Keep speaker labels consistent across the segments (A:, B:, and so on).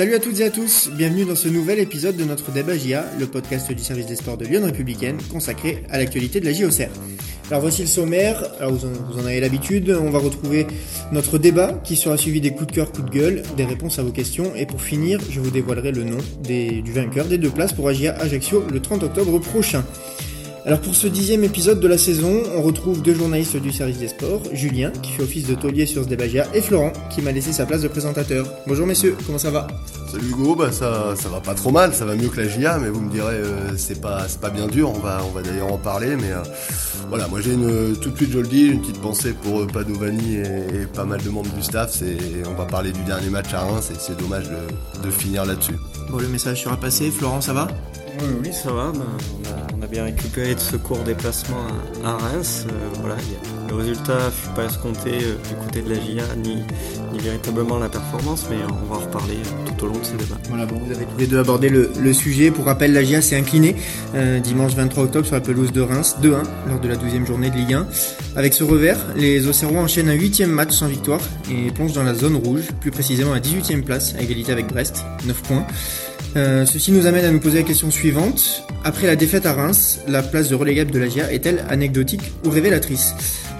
A: Salut à toutes et à tous, bienvenue dans ce nouvel épisode de notre débat JA, le podcast du service des sports de Lyon Républicaine, consacré à l'actualité de la JOCR. Alors voici le sommaire, alors vous en, avez l'habitude, on va retrouver notre débat qui sera suivi des coups de cœur, coups de gueule, des réponses à vos questions, et pour finir, je vous dévoilerai le nom du vainqueur des deux places pour AGA Ajaccio le 30 octobre prochain. Alors pour ce dixième épisode de la saison, on retrouve deux journalistes du service des sports, Julien qui fait office de taulier sur ce débagia et Florent qui m'a laissé sa place de présentateur. Bonjour messieurs, comment ça va?
B: Salut Hugo, bah ça, ça va pas trop mal, ça va mieux que la GIA, mais vous me direz euh, c'est pas c'est pas bien dur, on va on va d'ailleurs en parler, mais euh, voilà, moi j'ai une tout de suite je le dis, une petite pensée pour euh, Padovani et, pas mal de membres du staff, c'est on va parler du dernier match à Reims et c'est dommage de, de finir là-dessus.
A: Bon le message sera passé, Florent ça va?
C: Oui, oui, ça va. Ben, on, a, bien récupéré de ce court déplacement à, Reims. Euh, voilà, le résultat ne fut pas escompté euh, du côté de la GIA, ni, véritablement la performance, mais on va en reparler euh, tout au long de ce débat.
A: Voilà, bon, vous avez tous les deux abordé le, sujet. Pour rappel, la GIA s'est inclinée dimanche 23 octobre sur la pelouse de Reims, 2-1 lors de la 12e journée de Ligue 1. Avec ce revers, les Auxerrois enchaînent un 8 match sans victoire et plongent dans la zone rouge, plus précisément à 18e place, à égalité avec Brest, 9 points. Euh, ceci nous amène à nous poser la question suivante. Après la défaite à Reims, la place de relégable de la GIA est-elle anecdotique ou révélatrice?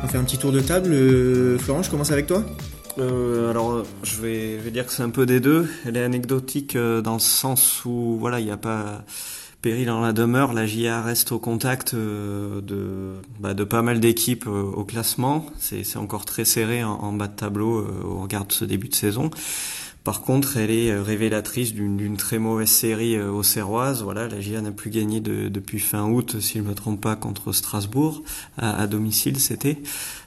A: On fait un petit tour de table. Euh, Florent, je commence avec toi
C: euh, alors, je vais, dire que c'est un peu des deux. Elle est anecdotique dans le sens où, voilà, il n'y a pas péril en la demeure. La GIA reste au contact de, bah, de pas mal d'équipes au classement. C'est encore très serré en, bas de tableau au regard de ce début de saison. Par contre, elle est euh, révélatrice d'une très mauvaise série euh, au Serroise. Voilà, la GIA n'a plus gagné depuis fin août, si je ne me trompe pas, contre Strasbourg à, domicile, c'était.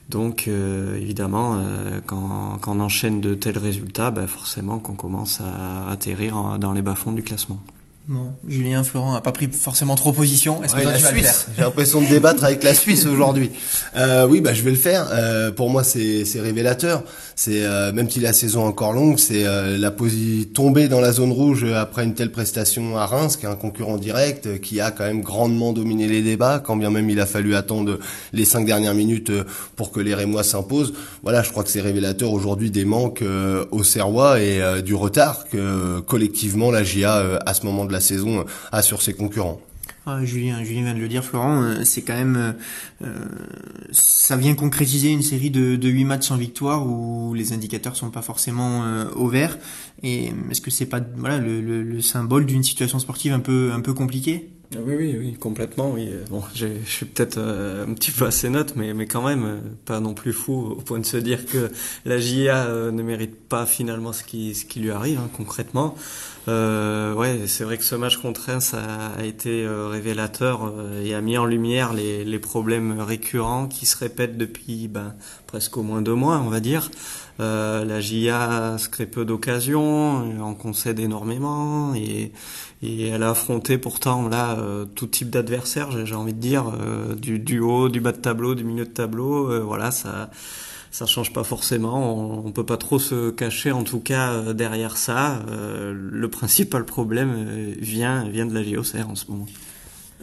C: Donc, euh, évidemment, quand, on enchaîne de tels résultats, bah, forcément qu'on commence à atterrir dans les bas-fonds du classement.
A: Bon, Julien Florent n'a pas pris forcément trop position.
B: Est-ce que tu vas le faire J'ai l'impression de débattre avec la Suisse aujourd'hui. Euh, oui, bah je vais le faire. Euh, pour moi, c'est révélateur. C'est euh, même si la saison est encore longue, c'est euh, la position tomber dans la zone rouge après une telle prestation à Reims, qui est un concurrent direct, qui a quand même grandement dominé les débats, quand bien même il a fallu attendre les cinq dernières minutes pour que les Rémois s'imposent. Voilà, je crois que c'est révélateur aujourd'hui des manques au Serrois et du retard que collectivement la GIA à ce moment de la saison a sur ses concurrents.
A: Ah, Julien, Julien vient de le dire, Florent, euh, c'est quand même, euh, euh, ça vient concrétiser une série de, de 8 matchs sans victoire où les indicateurs sont pas forcément au vert. Et est-ce que c'est pas voilà le, le symbole d'une situation sportive un peu un peu compliquée?
C: Oui, oui, oui, complètement, oui. Bon, je suis peut-être euh, un petit peu assez note, mais, mais quand même, euh, pas non plus fou au point de se dire que la JA euh, ne mérite pas finalement ce qui, ce qui lui arrive, hein, concrètement. Euh, ouais, c'est vrai que ce match contre Reims a, a été révélateur et a mis en lumière les, les problèmes récurrents qui se répètent depuis ben, presque au moins deux mois, on va dire. Euh, la JA se crée peu d'occasions, en concède énormément et, et elle a affronté pourtant là euh, tout type d'adversaires, j'ai envie de dire, euh, du, du, haut, du bas de tableau, du milieu de tableau. Euh, voilà, ça ça change pas forcément. On, on, peut pas trop se cacher, en tout cas derrière ça. le principal problème vient vient de la JOCR en ce moment.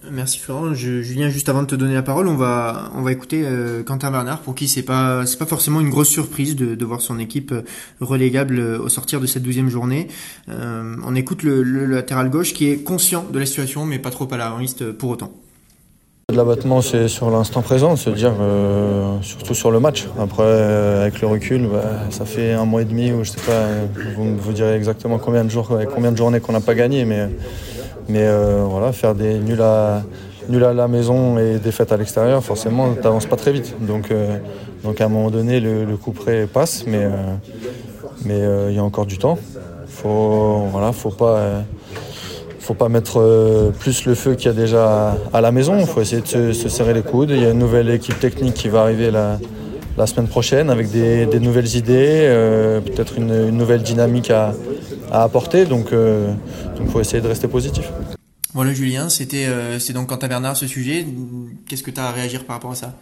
A: Merci Florent. Je, Julien, juste avant de te donner la parole, on va on va écouter euh, Quentin Bernard pour qui c'est pas c'est pas forcément une grosse surprise de, de voir son équipe euh, relégable euh, au sortir de cette douzième journée. On écoute le, latéral gauche qui est conscient de la situation mais pas trop alarmiste pour autant.
D: L'abattement, c'est sur l'instant présent, se dire surtout sur le match. Après, avec le recul, bah, ça fait un mois et demi où je sais pas, vous vous direz exactement combien de jours, combien de journées qu'on n'a pas gagné, mais mais euh, voilà, faire des nuls à, nuls à la maison et des fêtes à l'extérieur, forcément, tu n'avances pas très vite. Donc, euh, donc à un moment donné, le, coup près passe, mais euh, mais il y a encore du temps. Faut voilà, faut pas faut pas mettre plus le feu qu'il y a déjà à la maison. Il faut essayer de se, serrer les coudes. Il y a une nouvelle équipe technique qui va arriver la, semaine prochaine avec des, nouvelles idées, peut-être une, nouvelle dynamique à, à apporter. Donc, il euh, faut essayer de rester positif.
A: Voilà Julien, c'était euh, c'est donc Quentin Bernard ce sujet. Qu'est-ce que tu as à réagir par rapport à ça?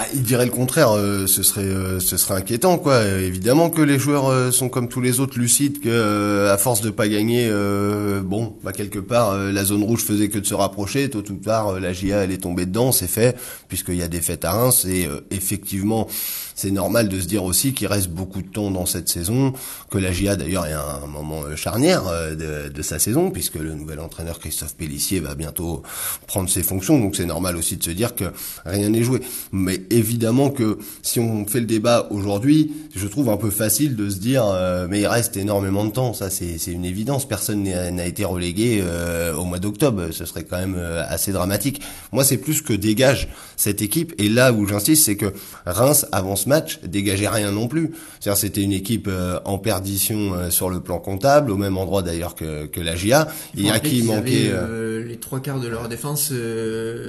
B: Ah, il dirait le contraire, euh, ce serait euh, ce serait inquiétant quoi. évidemment que les joueurs euh, sont comme tous les autres lucides que à force de pas gagner, bon, bah quelque part la zone rouge faisait que de se rapprocher. Tôt ou tard, la GIA elle est tombée dedans, c'est fait, puisqu'il y a des fêtes à Reims et effectivement c'est normal de se dire aussi qu'il reste beaucoup de temps dans cette saison, que la GIA d'ailleurs est un moment euh, charnière euh, de, sa saison, puisque le nouvel entraîneur Christophe Pellissier va bientôt prendre ses fonctions, donc c'est normal aussi de se dire que rien n'est joué. Mais évidemment que si on fait le débat aujourd'hui, je trouve un peu facile de se dire, euh, mais il reste énormément de temps, ça c'est une évidence, personne n'a été relégué au mois d'octobre, ce serait quand même assez dramatique. Moi c'est plus que dégage cette équipe, et là où j'insiste, c'est que Reims avance match dégageait rien non plus. C'est-à-dire c'était une équipe euh, en perdition euh, sur le plan comptable, au même endroit d'ailleurs que, que la GIA.
A: Il y a qui manquait euh, les trois quarts de leur défense,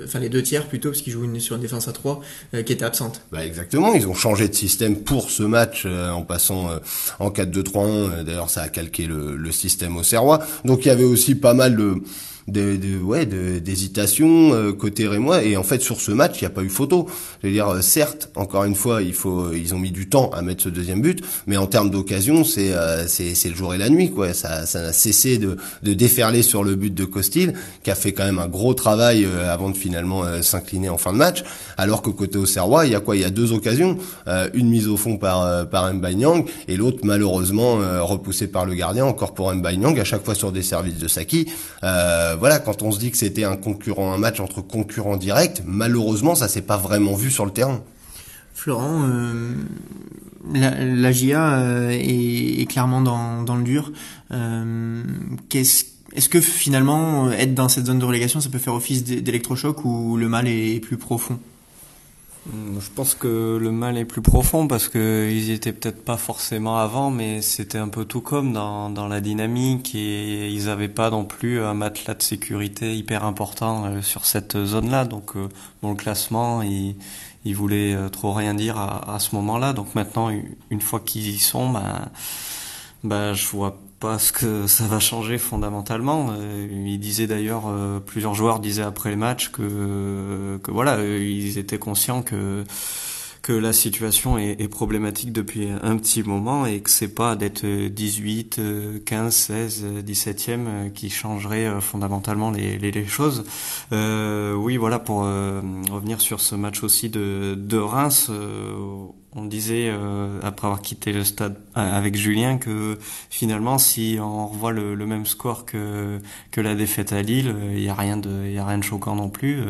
A: enfin les deux tiers plutôt, parce qu'ils jouent une, sur une défense à trois qui était absente.
B: Bah exactement, ils ont changé de système pour ce match en passant en 4-2-3-1. D'ailleurs ça a calqué le, le système au Serrois. Donc il y avait aussi pas mal de de, de ouais d'hésitation euh, côté rémois et en fait sur ce match il n'y a pas eu photo. Je veux dire euh, certes encore une fois il faut ils ont mis du temps à mettre ce deuxième but mais en termes d'occasion c'est euh, c'est le jour et la nuit quoi. Ça ça n'a cessé de de déferler sur le but de Costil qui a fait quand même un gros travail avant de finalement s'incliner en fin de match. Alors que côté Auxerrois il y a quoi? Il y a deux occasions. Une mise au fond par par Mbanyang et l'autre malheureusement repoussée par le gardien encore pour Mbanyang à chaque fois sur des services de Saki. Euh, voilà, quand on se dit que c'était un concurrent, un match entre concurrents directs, malheureusement, ça s'est pas vraiment vu sur le terrain.
A: Florent, euh, la, GIA euh, est, clairement dans, le dur. Euh, est-ce que finalement, être dans cette zone de relégation, ça peut faire office d'électrochoc ou le mal est plus profond?
C: Je pense que le mal est plus profond parce que ils étaient peut-être pas forcément avant, mais c'était un peu tout comme dans, dans la dynamique et ils avaient pas non plus un matelas de sécurité hyper important euh, sur cette zone-là. Donc, euh, bon, le classement, il, il voulait euh, trop rien dire à, à ce moment-là. Donc maintenant, une fois qu'ils y sont, ben, ben, je vois parce que ça va changer fondamentalement. Euh, il disait d'ailleurs, euh, plusieurs joueurs disaient après le match que, que voilà, ils étaient conscients que que la situation est, problématique depuis un petit moment et que c'est pas d'être 18, 15, 16, 17e qui changerait euh, fondamentalement les, les, les choses. Euh, oui, voilà, pour revenir sur ce match aussi de, de Reims, on disait euh, après avoir quitté le stade euh, avec Julien que finalement si on revoit le, même score que que la défaite à Lille il euh, y a rien de il a rien de choquant non plus.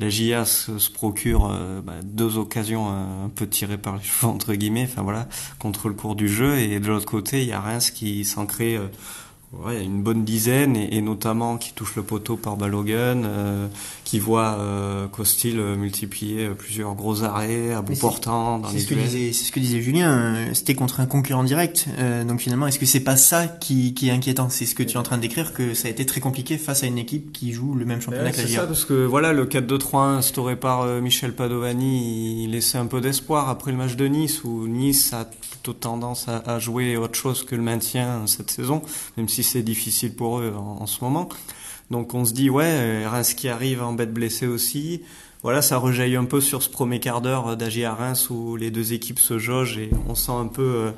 C: La JA se, procure bah, deux occasions un peu tirées par les cheveux entre guillemets enfin voilà contre le cours du jeu. Et de l'autre côté il y a rien ce qui s'ancrait Ouais, une bonne dizaine, et, notamment qui touche le poteau par Balogun, euh, qui voit euh, Costil euh, multiplier plusieurs gros arrêts à bout portant dans les
A: ce que disait, C'est ce que disait Julien, c'était contre un concurrent direct. donc finalement, est-ce que c'est pas ça qui, qui est inquiétant? C'est ce que tu es en train de décrire, que ça a été très compliqué face à une équipe qui joue le même championnat que la
C: C'est ça, parce que voilà, le 4-2-3-1 instauré par Michel Padovani, il laissait un peu d'espoir après le match de Nice, où Nice a plutôt tendance à, à jouer autre chose que le maintien cette saison, même si c'est difficile pour eux en, ce moment. Donc on se dit ouais, Reims qui arrive en bête blessée aussi. Voilà, ça rejaillit un peu sur ce premier quart d'heure d'Agi à Reims où les deux équipes se jaugent et on sent un peu euh,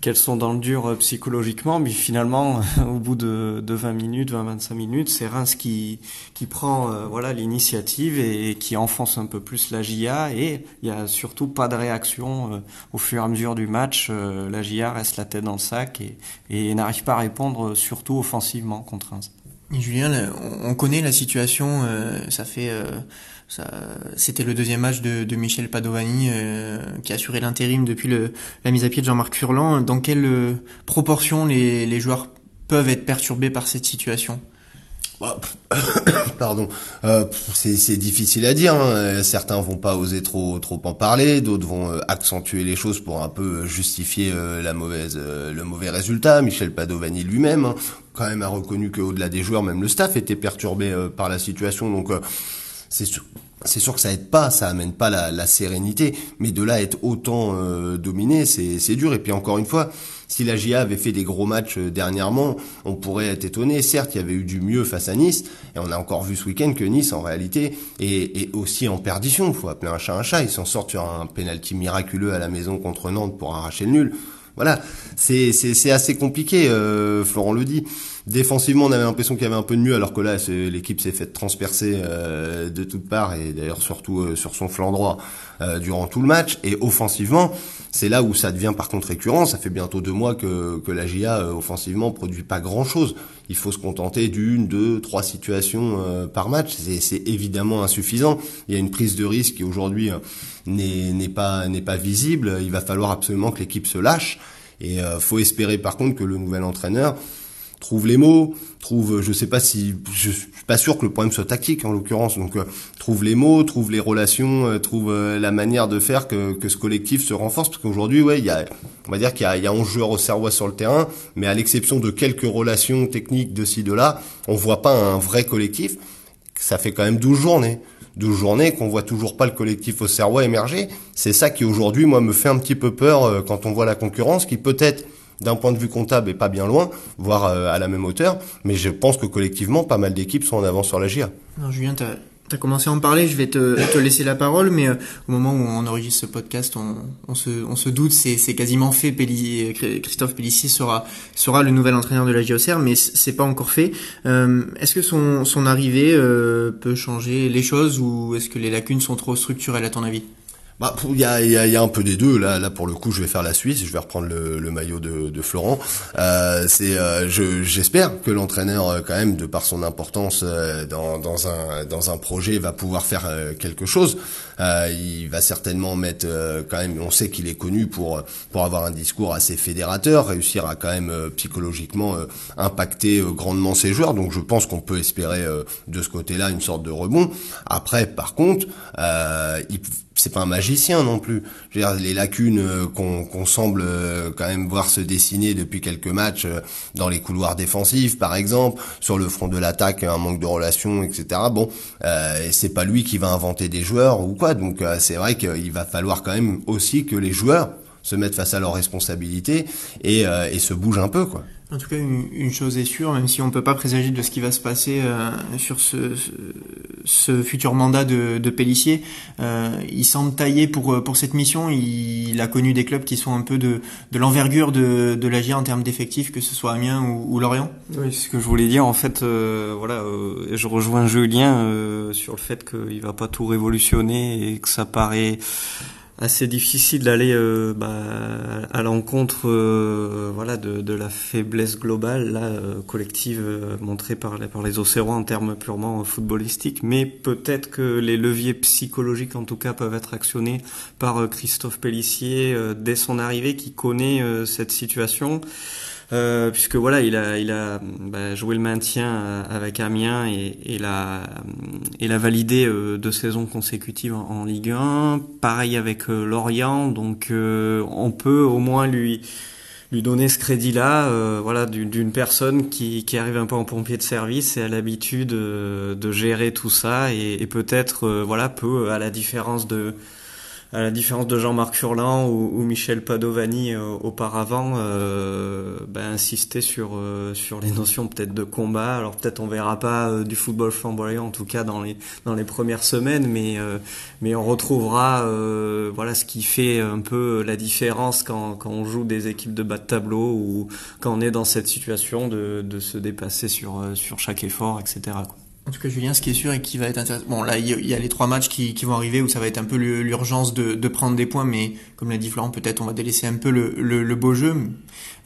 C: qu'elles sont dans le dur euh, psychologiquement. Mais finalement, au bout de, 20 minutes, 20-25 minutes, c'est Reims qui, qui prend euh, voilà l'initiative et, qui enfonce un peu plus la GIA. Et il y a surtout pas de réaction au fur et à mesure du match. la GIA reste la tête dans le sac et, n'arrive pas à répondre surtout offensivement contre Reims.
A: Julien, on connaît la situation, ça fait c'était le deuxième match de, Michel Padovani euh, qui a assuré l'intérim depuis le, la mise à pied de Jean-Marc Furlan. Dans quelle euh, proportion les, les joueurs peuvent être perturbés par cette situation?
B: Bah, Pardon, euh, c'est difficile à dire. Hein. Certains vont pas oser trop trop en parler, d'autres vont accentuer les choses pour un peu justifier la mauvaise le mauvais résultat. Michel Padovani lui-même, hein, quand même, a reconnu qu'au-delà des joueurs, même le staff était perturbé par la situation. Donc c'est sûr. C'est sûr que ça aide pas, ça amène pas la, la sérénité, mais de là à être autant euh, dominé, c'est dur. Et puis encore une fois, si la GIA avait fait des gros matchs euh, dernièrement, on pourrait être étonné. Certes, il y avait eu du mieux face à Nice, et on a encore vu ce week-end que Nice, en réalité, est, est aussi en perdition. Il faut appeler un chat un chat. Ils s'en sortent sur un penalty miraculeux à la maison contre Nantes pour arracher le nul. Voilà, c'est assez compliqué, euh, Florent le dit. Défensivement, on avait l'impression qu'il y avait un peu de mieux, alors que là, l'équipe s'est faite transpercer euh, de toutes parts, et d'ailleurs surtout euh, sur son flanc droit euh, durant tout le match. Et offensivement, c'est là où ça devient par contre récurrent. Ça fait bientôt deux mois que, que la GIA, offensivement, produit pas grand-chose. Il faut se contenter d'une, deux, trois situations par match. C'est évidemment insuffisant. Il y a une prise de risque qui aujourd'hui n'est pas, n'est pas visible. Il va falloir absolument que l'équipe se lâche. Et faut espérer par contre que le nouvel entraîneur trouve les mots, trouve, je sais pas si, je suis pas sûr que le problème soit tactique en l'occurrence, donc euh, trouve les mots, trouve les relations, euh, trouve euh, la manière de faire que, que ce collectif se renforce, parce qu'aujourd'hui, ouais, il y a, on va dire qu'il y a, il y a 11 joueurs au Serrois sur le terrain, mais à l'exception de quelques relations techniques de ci de là, on voit pas un vrai collectif. Ça fait quand même 12 journées. 12 journées qu'on voit toujours pas le collectif au Serrois émerger. C'est ça qui aujourd'hui, moi, me fait un petit peu peur quand on voit la concurrence, qui peut-être d'un point de vue comptable est pas bien loin, voire euh, à la même hauteur, mais je pense que collectivement, pas mal d'équipes sont en avance sur la GIA.
A: Non, Julien, commencé à en parler, je vais te, laisser la parole, mais euh, au moment où on enregistre ce podcast, on, se, doute, c'est, quasiment fait, Christophe Pellissier sera, le nouvel entraîneur de la GIOCR, mais c'est pas encore fait. Euh, est-ce que son, son arrivée euh, peut changer les choses ou est-ce que les lacunes sont trop structurelles à ton avis?
B: Bah, il y a, y, a, y a, un peu des deux. Là, là pour le coup, je vais faire la Suisse. Je vais reprendre le, le maillot de, de Florent. Euh, c'est, euh, j'espère que l'entraîneur, euh, quand même, de par son importance euh, dans, dans un dans un projet, va pouvoir faire quelque chose. il va certainement mettre quand même. On sait qu'il est connu pour pour avoir un discours assez fédérateur, réussir à quand même psychologiquement impacter grandement ses joueurs. Donc, je pense qu'on peut espérer de ce côté-là une sorte de rebond. Après, par contre, il c'est pas un magicien non plus. Je veux dire, les lacunes euh, qu'on semble euh, quand même voir se dessiner depuis quelques matchs euh, dans les couloirs défensifs, par exemple, sur le front de l'attaque, un manque de relations, etc. Bon, euh, c'est pas lui qui va inventer des joueurs ou quoi. Donc c'est vrai qu'il va falloir quand même aussi que les joueurs se mettent face à leurs responsabilités et, et se bougent un peu, quoi.
A: En tout cas, une, chose est sûre, même si on ne peut pas présager de ce qui va se passer euh, sur ce, ce, futur mandat de, de Pellissier, euh, il semble taillé pour, pour cette mission. Il, a connu des clubs qui sont un peu de, de l'envergure de, de l'AGIA en termes d'effectifs, que ce soit Amiens ou, ou Lorient.
C: Oui, c'est ce que je voulais dire. En fait, euh, voilà, euh, je rejoins Julien euh, sur le fait qu'il va pas tout révolutionner et que ça paraît assez difficile d'aller euh, bah, à l'encontre euh, voilà de, de, la faiblesse globale là euh, collective montrée par les, par les Océrois en termes purement footballistiques. Mais peut-être que les leviers psychologiques en tout cas peuvent être actionnés par Christophe Pellissier dès son arrivée qui connaît cette situation euh, puisque voilà, il a, il a bah, joué le maintien euh, avec Amiens et, et l'a, et l'a validé euh, deux saisons consécutives en, Ligue 1. Pareil avec Lorient, donc on peut au moins lui lui donner ce crédit-là, voilà, d'une personne qui, qui arrive un peu en pompier de service et a l'habitude de gérer tout ça et, et peut-être, voilà, peut, à la différence de à la différence de Jean-Marc Furlan ou, Michel Padovani euh, auparavant, euh, ben, insister sur euh, sur les notions peut-être de combat. Alors peut-être on verra pas du football flamboyant en tout cas dans les dans les premières semaines, mais mais on retrouvera voilà ce qui fait un peu la différence quand quand on joue des équipes de bas de tableau ou quand on est dans cette situation de de se dépasser sur sur chaque effort, etc. Quoi.
A: En tout cas, Julien, ce qui est sûr et qui va être intéressant. Bon, là, il y a les trois matchs qui, vont arriver où ça va être un peu l'urgence de, prendre des points, mais comme l'a dit Florent, peut-être on va délaisser un peu le, beau jeu.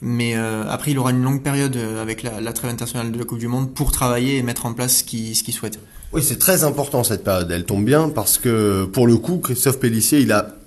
A: Mais euh, après, il aura une longue période euh, avec la, trêve internationale de la Coupe du Monde pour travailler et mettre en place ce qu'il ce qu'il souhaite.
B: Oui, c'est très important cette période. Elle tombe bien parce que pour le coup, Christophe Pellissier, il a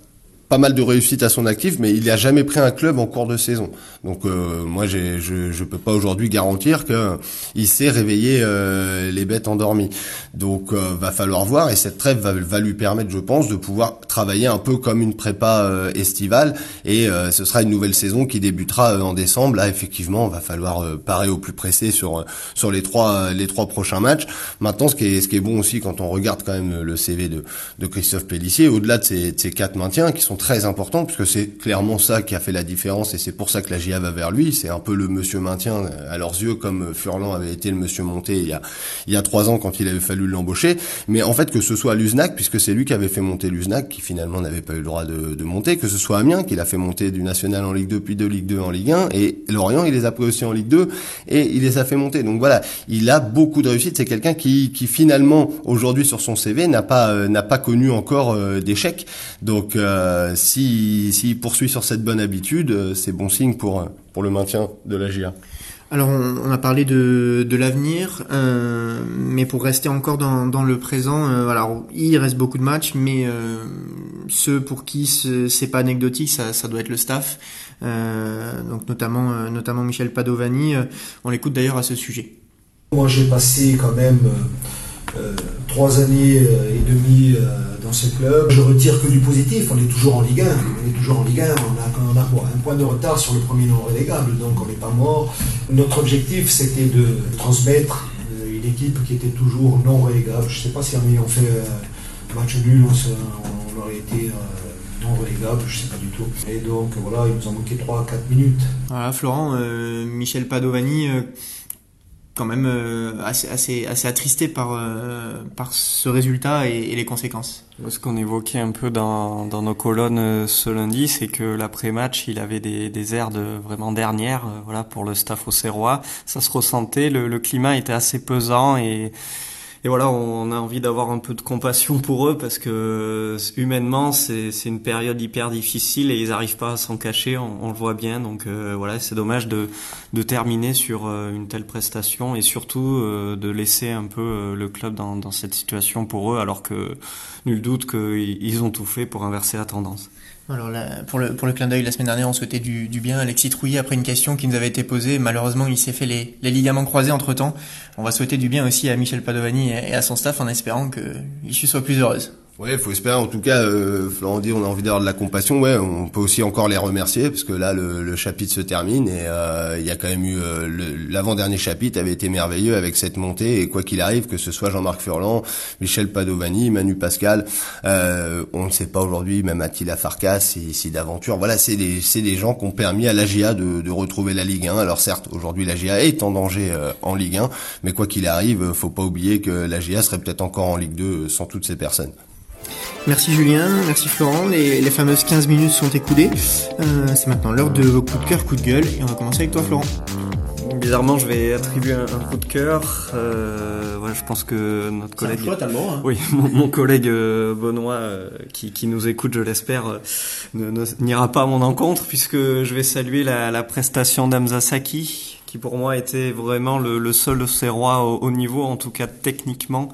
B: pas mal de réussite à son actif, mais il n'a jamais pris un club en cours de saison. Donc euh, moi, je je peux pas aujourd'hui garantir que il sait réveiller euh, les bêtes endormies. Donc euh, va falloir voir et cette trêve va, va, lui permettre, je pense, de pouvoir travailler un peu comme une prépa estivale et ce sera une nouvelle saison qui débutera en décembre. Là, effectivement, va falloir parer au plus pressé sur sur les trois les trois prochains matchs. Maintenant, ce qui est ce qui est bon aussi quand on regarde quand même le CV de de Christophe Pellissier, au-delà de ces, de ces quatre maintiens qui sont très important puisque c'est clairement ça qui a fait la différence et c'est pour ça que la GIA va vers lui. C'est un peu le monsieur maintien euh, à leurs yeux comme Furlan avait été le monsieur monté il y a il y a trois ans quand il avait fallu l'embaucher. Mais en fait que ce soit Luznac puisque c'est lui qui avait fait monter Luznac qui finalement n'avait pas eu le droit de, de monter, que ce soit Amiens qui l'a fait monter du national en Ligue 2 puis de Ligue 2 en Ligue 1 et Lorient il les a pris aussi en Ligue 2 et il les a fait monter. Donc voilà, il a beaucoup de réussite. C'est quelqu'un qui qui finalement aujourd'hui sur son CV n'a pas euh, n'a pas connu encore euh, d'échecs. Donc si s'il poursuit sur cette bonne habitude, euh, c'est bon signe pour, euh, pour le maintien de la GIA.
A: Alors on, a parlé de, de l'avenir, euh, mais pour rester encore dans, dans le présent, alors il reste beaucoup de matchs, mais ceux pour qui c'est pas anecdotique, ça, ça doit être le staff, donc notamment notamment Michel Padovani. on l'écoute d'ailleurs à ce sujet.
E: Moi j'ai passé quand même euh, trois années euh, et demie euh, Je retire que du positif. On est toujours en Ligue 1. On est toujours en Ligue 1. On a, un point de retard sur le premier non relégable, donc on n'est pas mort. Notre objectif, c'était de transmettre une équipe qui était toujours non relégable. Je ne sais pas si on ayant fait un match nul, on, aurait été non relégable, je ne sais pas du tout. Et donc voilà, il nous en manquait 3 4 minutes.
A: Voilà, Florent, Michel Padovani quand même euh, assez, assez, assez attristé par, euh, par ce résultat et, les conséquences.
C: Ce qu'on évoquait un peu dans, dans nos colonnes euh, ce lundi, c'est que l'après-match, il avait des, des airs de vraiment dernière, voilà, pour le staff au Serrois. Ça se ressentait, le, le climat était assez pesant et et voilà, on a envie d'avoir un peu de compassion pour eux parce que humainement, c'est une période hyper difficile et ils n'arrivent pas à s'en cacher, on, le voit bien. Donc euh, voilà, c'est dommage de, terminer sur euh, une telle prestation et surtout euh, de laisser un peu le club dans, dans cette situation pour eux, alors que nul doute qu'ils ont tout fait pour inverser la tendance.
A: Alors pour, le, pour le clin d'œil, la semaine dernière, on souhaitait du, du bien à Alexis Trouillet après une question qui nous avait été posée. Malheureusement, il s'est fait les, les ligaments croisés entre-temps. On va souhaiter du bien aussi à Michel Padovani et à son staff en espérant que l'issue soit plus heureuse.
B: Ouais, faut espérer. En tout cas, euh, Florent dit, on a envie d'avoir de la compassion. Ouais, on peut aussi encore les remercier parce que là, le, le chapitre se termine et euh, il y a quand même eu euh, l'avant-dernier chapitre avait été merveilleux avec cette montée et quoi qu'il arrive, que ce soit Jean-Marc Furlan, Michel Padovani, Manu Pascal, euh, on ne sait pas aujourd'hui, même Attila Farkas, ici d'aventure. Voilà, c'est des c'est des gens qui ont permis à l'AGA de, de retrouver la Ligue 1. Alors certes, aujourd'hui l'AGA est en danger euh, en Ligue 1, mais quoi qu'il arrive, faut pas oublier que l'AGA serait peut-être encore en Ligue 2 sans toutes ces personnes.
A: Merci Julien, merci Florent. Les, les fameuses 15 minutes sont écoulées. Euh, c'est maintenant l'heure de vos coups de cœur, coups de gueule. Et on va commencer avec toi Florent.
C: Bizarrement, je vais attribuer un, coup de cœur. Euh, je pense que notre collègue,
A: hein.
C: oui, mon, collègue euh, Benoît, euh, qui, qui, nous écoute, je l'espère, euh, n'ira pas à mon encontre, puisque je vais saluer la, la prestation d'Amza Saki, qui pour moi était vraiment le, le seul Serrois au, au niveau, en tout cas techniquement.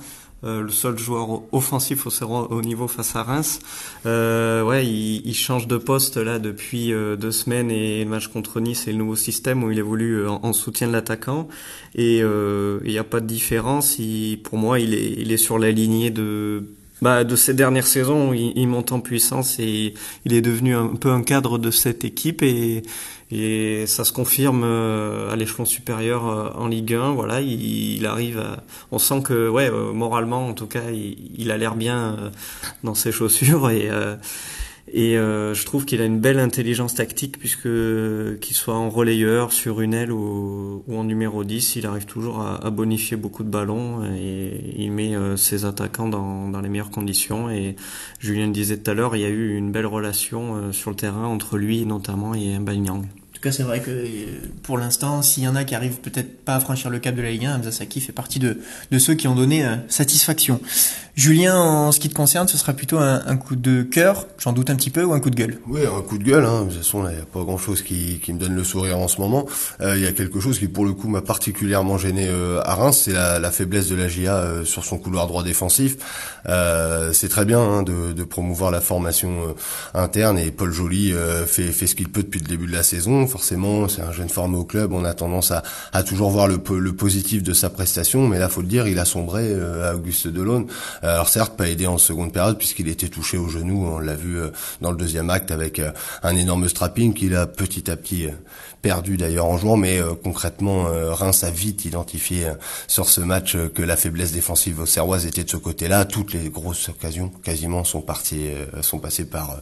C: Euh, le seul joueur offensif au, au niveau face à Reims. Euh, ouais, il, il, change de poste là depuis euh, deux semaines et le match contre Nice et le nouveau système où il évolue euh, en, en soutien de l'attaquant et il n'y a pas de différence. Il, pour moi, il est, il est sur la lignée de bah, de ces dernières saisons, il, il, monte en puissance et il est devenu un peu un cadre de cette équipe et, et ça se confirme euh, à l'échelon supérieur euh, en Ligue 1. Voilà, il, arrive. À, on sent que, ouais, euh, moralement en tout cas, il, il a l'air bien dans ses chaussures et et euh, je trouve qu'il a une belle intelligence tactique puisque qu'il soit en relayeur, sur une aile ou, en numéro 10, il arrive toujours à, bonifier beaucoup de ballons et il met euh, ses attaquants dans, dans, les meilleures conditions. Et Julien le disait tout à l'heure, il y a eu une belle relation euh, sur le terrain entre lui notamment et Mbanyang
A: cas, c'est vrai que pour l'instant, s'il y en a qui arrivent peut-être pas à franchir le cap de la Ligue 1, Hamza Saki fait partie de, ceux qui ont donné satisfaction. Julien, en ce qui te concerne, ce sera plutôt un, coup de cœur, j'en doute un petit peu, ou un coup de gueule?
B: Oui, un coup de gueule. Hein. De toute façon, il n'y a pas grand-chose qui, me donne le sourire en ce moment. Il y a quelque chose qui, pour le coup, m'a particulièrement gêné à Reims, c'est la, faiblesse de la GIA sur son couloir droit défensif. c'est très bien hein, de, promouvoir la formation interne et Paul Joly fait ce qu'il peut depuis le début de la saison. Forcément, c'est un jeune formé au club, on a tendance à, à toujours voir le, le, positif de sa prestation, mais là, faut le dire, il a sombré à Auguste Delon. Alors certes, pas aidé en seconde période puisqu'il était touché au genou, on l'a vu dans le deuxième acte avec un énorme strapping qu'il a petit à petit perdu d'ailleurs en jouant, mais concrètement, Reims a vite identifié sur ce match que la faiblesse défensive au Serroise était de ce côté-là. Toutes les grosses occasions quasiment sont parties, sont passées par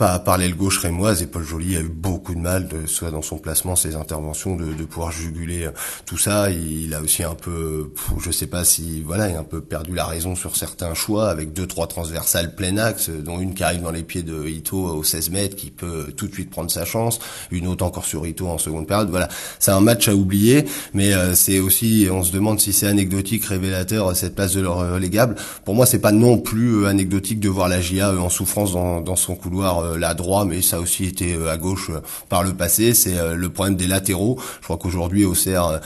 B: par, par l'aile gauche rémoise et Paul Joly a eu beaucoup de mal, de, soit dans son placement, ses interventions, de, de pouvoir juguler euh, tout ça. Il, a aussi un peu, je sais pas si, voilà, il a un peu perdu la raison sur certains choix avec deux, trois transversales plein axe, dont une qui arrive dans les pieds de Ito au 16 mètres, qui peut tout de suite prendre sa chance, une autre encore sur Ito en seconde période. Voilà, c'est un match à oublier, mais euh, c'est aussi, on se demande si c'est anecdotique, révélateur cette place de leur relégable. Pour moi, c'est pas non plus anecdotique de voir la GIA en souffrance dans, dans son couloir euh, là droit, mais ça a aussi été euh, à gauche euh, par le passé. C'est le problème des latéraux. Je crois qu'aujourd'hui Auxerre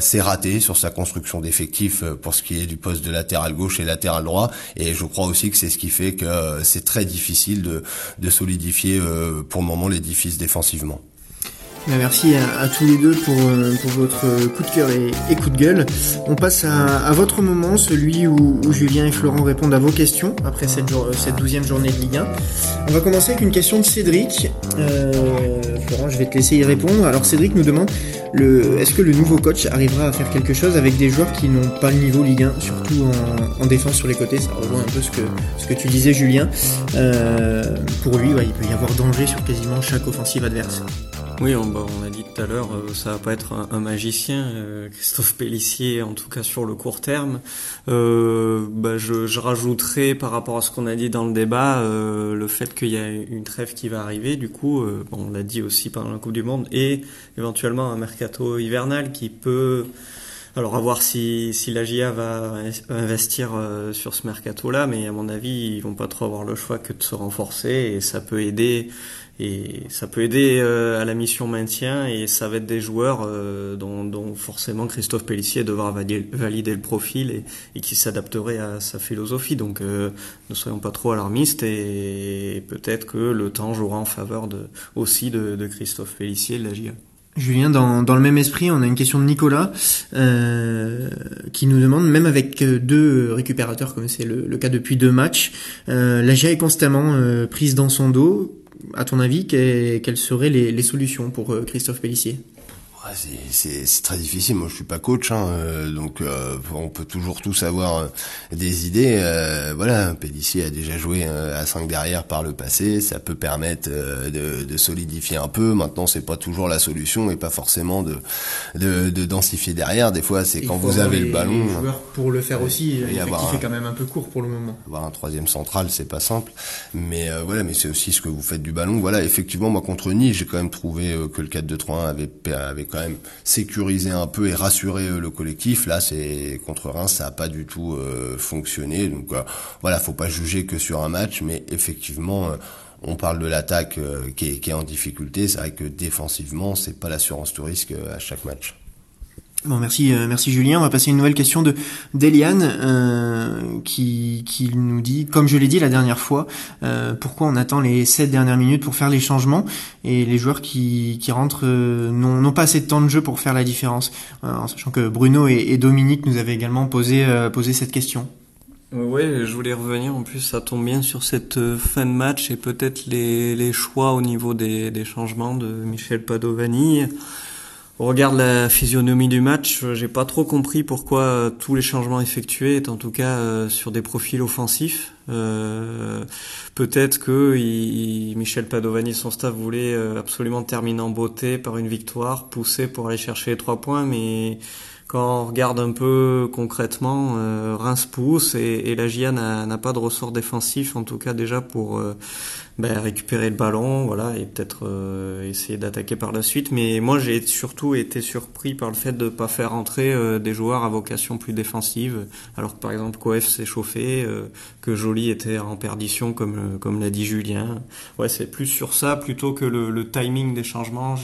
B: s'est raté sur sa construction d'effectifs pour ce qui est du poste de latéral gauche et latéral droit. Et je crois aussi que c'est ce qui fait que c'est très difficile de, de solidifier pour le moment l'édifice défensivement.
A: Bah, merci à, tous les deux pour, euh, pour votre coup de cœur et, coup de gueule. On passe à, votre moment, celui où, Julien et Florent répondent à vos questions après cette, douzième journée de Ligue 1. On va commencer avec une question de Cédric. Euh, Florent, je vais te laisser y répondre. Alors Cédric nous demande est-ce que le nouveau coach arrivera à faire quelque chose avec des joueurs qui n'ont pas le niveau Ligue 1, surtout en, défense sur les côtés? Ça rejoint un peu ce que, ce que tu disais Julien. Euh, pour lui, il peut y avoir danger sur quasiment chaque offensive adverse.
C: Oui, on, bah, on, a dit tout à l'heure, euh, ça va pas être un, magicien, euh, Christophe Pellissier, en tout cas sur le court terme. Euh, bah, je, je rajouterai par rapport à ce qu'on a dit dans le débat, le fait qu'il y a une trêve qui va arriver, du coup, bon, on l'a dit aussi pendant la Coupe du Monde, et éventuellement un mercato hivernal qui peut... Alors à voir si, si la GIA va investir sur ce mercato-là, mais à mon avis, ils vont pas trop avoir le choix que de se renforcer et ça peut aider et ça peut aider euh, à la mission maintien et ça va être des joueurs euh, dont, dont, forcément Christophe Pellissier devra valider, le profil et, qui s'adapterait à sa philosophie. Donc euh, ne soyons pas trop alarmistes et, peut-être que le temps jouera en faveur de, aussi de, de Christophe Pellissier de la GIA.
A: Julien, dans, dans le même esprit, on a une question de Nicolas euh, qui nous demande, même avec deux récupérateurs comme c'est le, le, cas depuis deux matchs, euh, la GIA est constamment prise dans son dos à ton avis, quelles seraient les, solutions pour euh, Christophe Pellissier?
B: C'est très difficile. Moi, je suis pas coach, hein, euh, donc euh, on peut toujours tous avoir euh, des idées. voilà, Pédissier a déjà joué à 5 derrière par le passé. Ça peut permettre de, de, solidifier un peu. Maintenant, c'est pas toujours la solution et pas forcément de, de, de densifier derrière. Des fois, c'est quand vous avez le ballon.
A: Pour le faire aussi. L'effectif est quand même un peu court pour le moment.
B: Avoir un troisième central, c'est pas simple. Mais voilà, mais c'est aussi ce que vous faites du ballon. Voilà, effectivement, moi contre Nice, j'ai quand même trouvé que le 4-2-3-1 avait, avait quand même sécuriser un peu et rassurer euh, le collectif. Là, c'est contre Reims, ça a pas du tout euh, fonctionné. Donc euh, voilà, faut pas juger que sur un match, mais effectivement. on parle de l'attaque qui est, qui, est, en difficulté. C'est vrai que défensivement, c'est pas l'assurance tout risque à chaque match.
A: Bon, merci, euh, merci Julien. On va passer à une nouvelle question de d'Eliane euh, qui, qui nous dit, comme je l'ai dit la dernière fois, euh, pourquoi on attend les sept dernières minutes pour faire les changements et les joueurs qui, qui rentrent n'ont pas assez de temps de jeu pour faire la différence. en sachant que Bruno et, Dominique nous avaient également posé posé cette question.
C: Oui, je voulais revenir. En plus, ça tombe bien sur cette fin de match et peut-être les, les choix au niveau des, des changements de Michel Padovani. On regarde la physionomie du match, j'ai pas trop compris pourquoi euh, tous les changements effectués étaient en tout cas euh, sur des profils offensifs. Euh, peut-être que Michel Padovani et son staff voulaient absolument terminer en beauté par une victoire, pousser pour aller chercher les trois points, mais quand on regarde un peu concrètement, euh, Reims pousse et, et la GIA n'a pas de ressort défensif, en tout cas déjà pour euh, ben, récupérer le ballon, voilà, et peut-être euh, essayer d'attaquer par la suite. Mais moi, j'ai surtout été surpris par le fait de ne pas faire entrer euh, des joueurs à vocation plus défensive, alors que par exemple Coef s'est chauffé, que Joly était en perdition, comme comme l'a dit Julien. Ouais, c'est plus sur ça plutôt que le, le timing des changements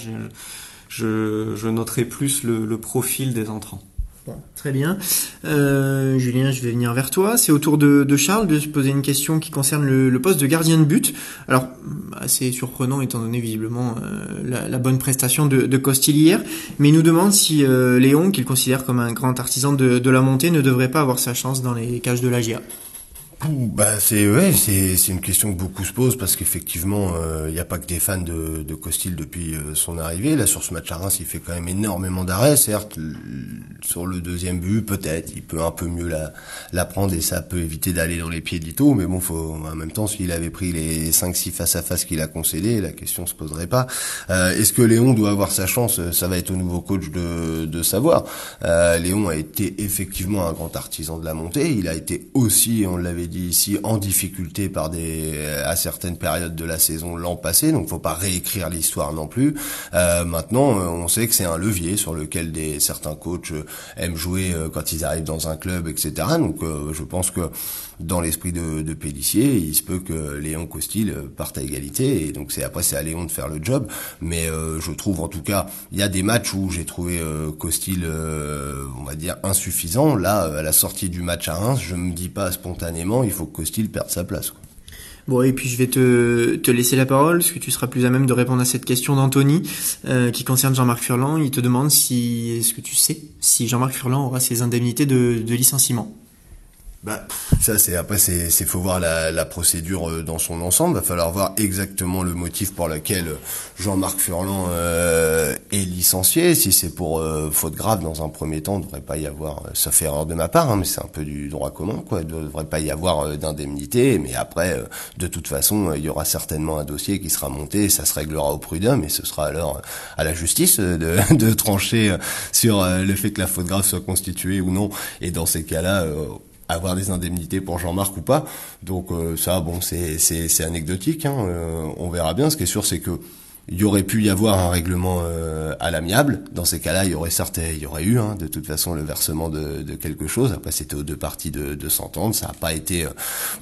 C: je, je noterai plus le, le profil des entrants.
A: Bon, très bien. Euh, Julien, je vais venir vers toi. C'est au tour de, de, Charles de se poser une question qui concerne le, le, poste de gardien de but. Alors, assez surprenant étant donné visiblement euh, la, la, bonne prestation de, de Costil hier, mais il nous demande si euh, Léon, qu'il considère comme un grand artisan de, de, la montée, ne devrait pas avoir sa chance dans les cages de la GIA.
B: Bah c'est ouais, c'est c'est une question que beaucoup se posent parce qu'effectivement il euh, n'y a pas que des fans de, de Costil depuis euh, son arrivée. Là sur ce match à Reims, il fait quand même énormément d'arrêts. Certes, sur le deuxième but, peut-être il peut un peu mieux la, la prendre et ça peut éviter d'aller dans les pieds d'Ito. Mais bon, faut en même temps s'il avait pris les 5-6 face à face qu'il a concédé, la question se poserait pas. Euh, Est-ce que Léon doit avoir sa chance? Ça va être au nouveau coach de de savoir. Euh, Léon a été effectivement un grand artisan de la montée. Il a été aussi, on l'avait dit ici en difficulté par des à certaines périodes de la saison l'an passé, donc faut pas réécrire l'histoire non plus. Euh, maintenant, on sait que c'est un levier sur lequel des certains coachs aiment jouer euh, quand ils arrivent dans un club, etc. Donc, euh, je pense que dans l'esprit de, de il se peut que Léon Costil parte à égalité, et donc c'est après c'est à Léon de faire le job. Mais euh, je trouve en tout cas, il y a des matchs où j'ai trouvé euh, Costil, euh, on va dire insuffisant. Là, à la sortie du match à Reims, je me dis pas spontanément, il faut que Costil perde sa place.
A: Bon, et puis je vais te, te laisser la parole, parce que tu seras plus à même de répondre à cette question d'Anthony, euh, qui concerne Jean-Marc Furlan. Il te demande si, est-ce que tu sais, si Jean-Marc Furlan aura ses indemnités de, de licenciement
B: bah, ça c'est après c'est faut voir la, la procédure dans son ensemble. Va falloir voir exactement le motif pour lequel Jean-Marc Furlan euh, est licencié. Si c'est pour euh, faute grave dans un premier temps, devrait pas y avoir. Ça fait erreur de ma part, hein, mais c'est un peu du droit commun, quoi. Il devrait pas y avoir euh, d'indemnité. Mais après, de toute façon, il y aura certainement un dossier qui sera monté. Ça se réglera au prud'homme et ce sera alors à la justice de, de trancher sur le fait que la faute grave soit constituée ou non. Et dans ces cas-là avoir des indemnités pour Jean-Marc ou pas. Donc euh, ça, bon, c'est anecdotique. Hein. Euh, on verra bien. Ce qui est sûr, c'est que il y aurait pu y avoir un règlement euh, à l'amiable. Dans ces cas-là, il y aurait certes, il y aurait eu hein, de toute façon le versement de, de quelque chose. Après, c'était aux deux parties de, de s'entendre. Ça n'a pas été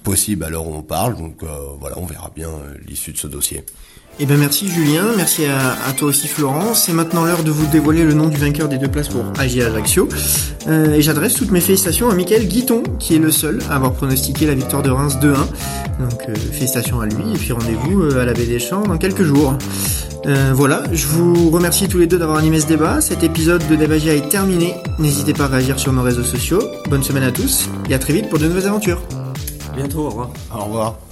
B: possible à l'heure où on parle. Donc voilà, on verra bien l'issue de ce dossier.
A: Eh ben merci Julien, merci à, à toi aussi Florent. C'est maintenant l'heure de vous dévoiler le nom du vainqueur des deux places pour AGA Ajaccio. Euh, et j'adresse toutes mes félicitations à Mickaël Guiton, qui est le seul à avoir pronostiqué la victoire de Reims 2-1. Donc euh, félicitations à lui et puis rendez-vous euh, à la Baie des Champs dans quelques jours. Euh, voilà, je vous remercie tous les deux d'avoir animé ce débat. Cet épisode de Débagia est terminé. N'hésitez pas à réagir sur nos réseaux sociaux. Bonne semaine à tous et à très vite pour de nouvelles aventures.
C: bientôt, au revoir.
B: Au revoir.